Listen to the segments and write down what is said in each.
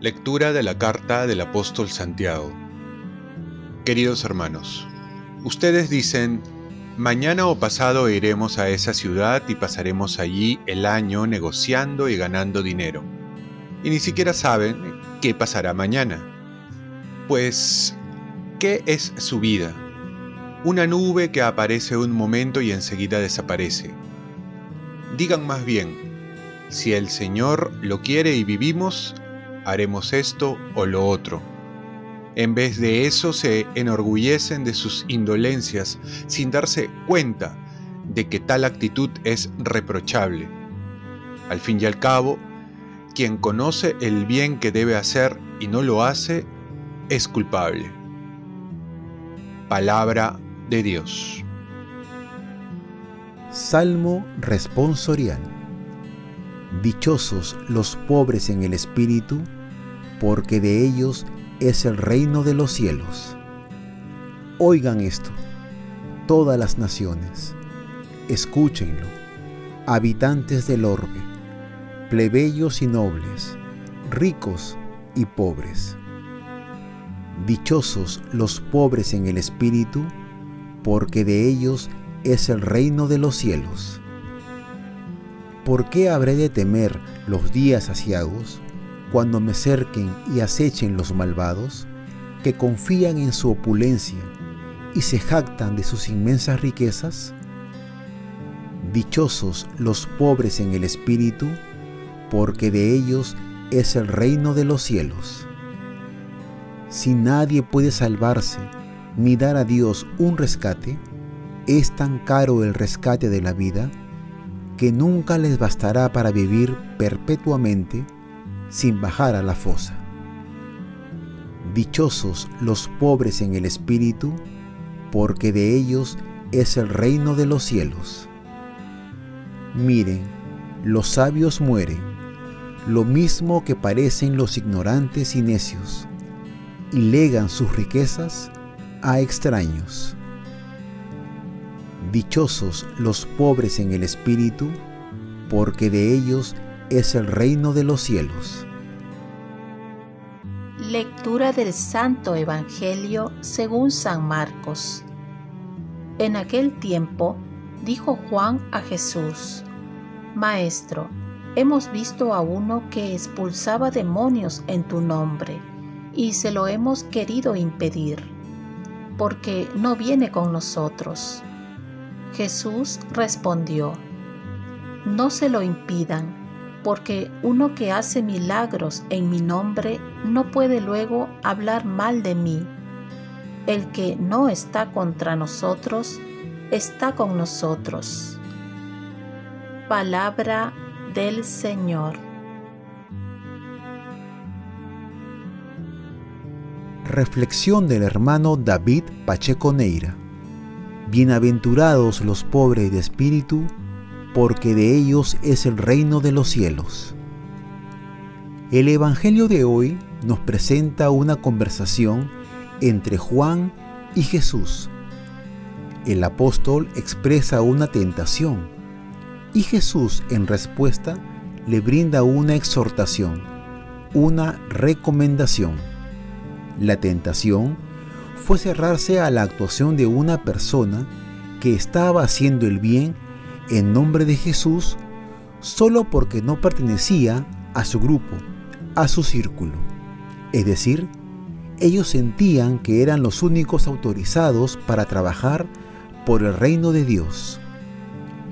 Lectura de la carta del apóstol Santiago Queridos hermanos, ustedes dicen, mañana o pasado iremos a esa ciudad y pasaremos allí el año negociando y ganando dinero. Y ni siquiera saben qué pasará mañana. Pues, ¿qué es su vida? Una nube que aparece un momento y enseguida desaparece. Digan más bien, si el Señor lo quiere y vivimos, haremos esto o lo otro. En vez de eso se enorgullecen de sus indolencias sin darse cuenta de que tal actitud es reprochable. Al fin y al cabo, quien conoce el bien que debe hacer y no lo hace, es culpable. Palabra de Dios. Salmo responsorial. Dichosos los pobres en el espíritu, porque de ellos es el reino de los cielos. Oigan esto, todas las naciones, escúchenlo, habitantes del orbe, plebeyos y nobles, ricos y pobres. Dichosos los pobres en el espíritu, porque de ellos es el reino de los cielos. ¿Por qué habré de temer los días asiagos, cuando me cerquen y acechen los malvados, que confían en su opulencia y se jactan de sus inmensas riquezas? Dichosos los pobres en el espíritu, porque de ellos es el reino de los cielos. Si nadie puede salvarse ni dar a Dios un rescate, es tan caro el rescate de la vida, que nunca les bastará para vivir perpetuamente sin bajar a la fosa. Dichosos los pobres en el espíritu, porque de ellos es el reino de los cielos. Miren, los sabios mueren, lo mismo que parecen los ignorantes y necios, y legan sus riquezas a extraños. Dichosos los pobres en el espíritu, porque de ellos es el reino de los cielos. Lectura del Santo Evangelio según San Marcos. En aquel tiempo dijo Juan a Jesús, Maestro, hemos visto a uno que expulsaba demonios en tu nombre, y se lo hemos querido impedir, porque no viene con nosotros Jesús respondió, No se lo impidan, porque uno que hace milagros en mi nombre no puede luego hablar mal de mí. El que no está contra nosotros, está con nosotros. Palabra del Señor. Reflexión del hermano David Pacheco Neira. Bienaventurados los pobres de espíritu, porque de ellos es el reino de los cielos. El Evangelio de hoy nos presenta una conversación entre Juan y Jesús. El apóstol expresa una tentación y Jesús en respuesta le brinda una exhortación, una recomendación. La tentación fue cerrarse a la actuación de una persona que estaba haciendo el bien en nombre de Jesús solo porque no pertenecía a su grupo, a su círculo. Es decir, ellos sentían que eran los únicos autorizados para trabajar por el reino de Dios.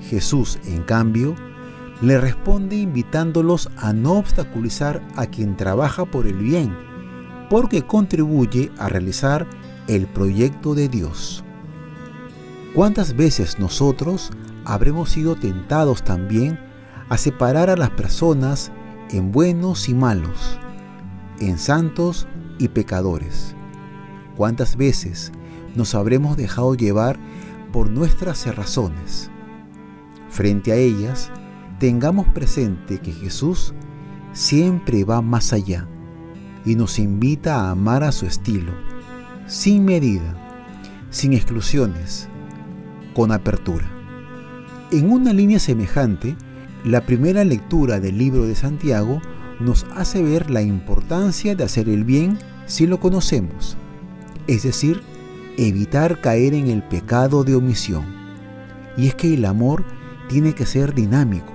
Jesús, en cambio, le responde invitándolos a no obstaculizar a quien trabaja por el bien, porque contribuye a realizar el proyecto de Dios. ¿Cuántas veces nosotros habremos sido tentados también a separar a las personas en buenos y malos, en santos y pecadores? ¿Cuántas veces nos habremos dejado llevar por nuestras cerrazones? Frente a ellas, tengamos presente que Jesús siempre va más allá y nos invita a amar a su estilo sin medida, sin exclusiones, con apertura. En una línea semejante, la primera lectura del libro de Santiago nos hace ver la importancia de hacer el bien si lo conocemos, es decir, evitar caer en el pecado de omisión. Y es que el amor tiene que ser dinámico,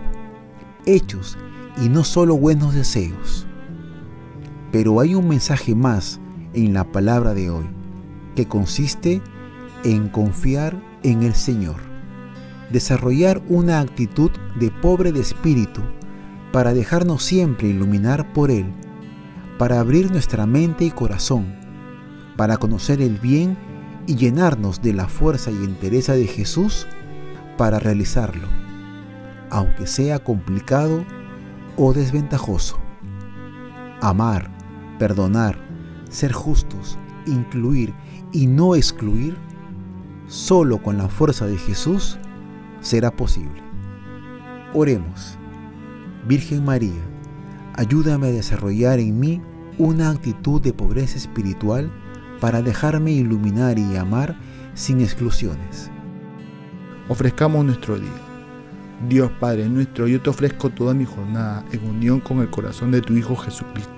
hechos y no solo buenos deseos. Pero hay un mensaje más en la palabra de hoy, que consiste en confiar en el Señor desarrollar una actitud de pobre de espíritu para dejarnos siempre iluminar por Él, para abrir nuestra mente y corazón, para conocer el bien y llenarnos de la fuerza y entereza de Jesús para realizarlo, aunque sea complicado o desventajoso. Amar, perdonar, ser justos, incluir y no excluir, solo con la fuerza de Jesús será posible. Oremos. Virgen María, ayúdame a desarrollar en mí una actitud de pobreza espiritual para dejarme iluminar y amar sin exclusiones. Ofrezcamos nuestro día. Dios Padre nuestro, yo te ofrezco toda mi jornada en unión con el corazón de tu Hijo Jesucristo,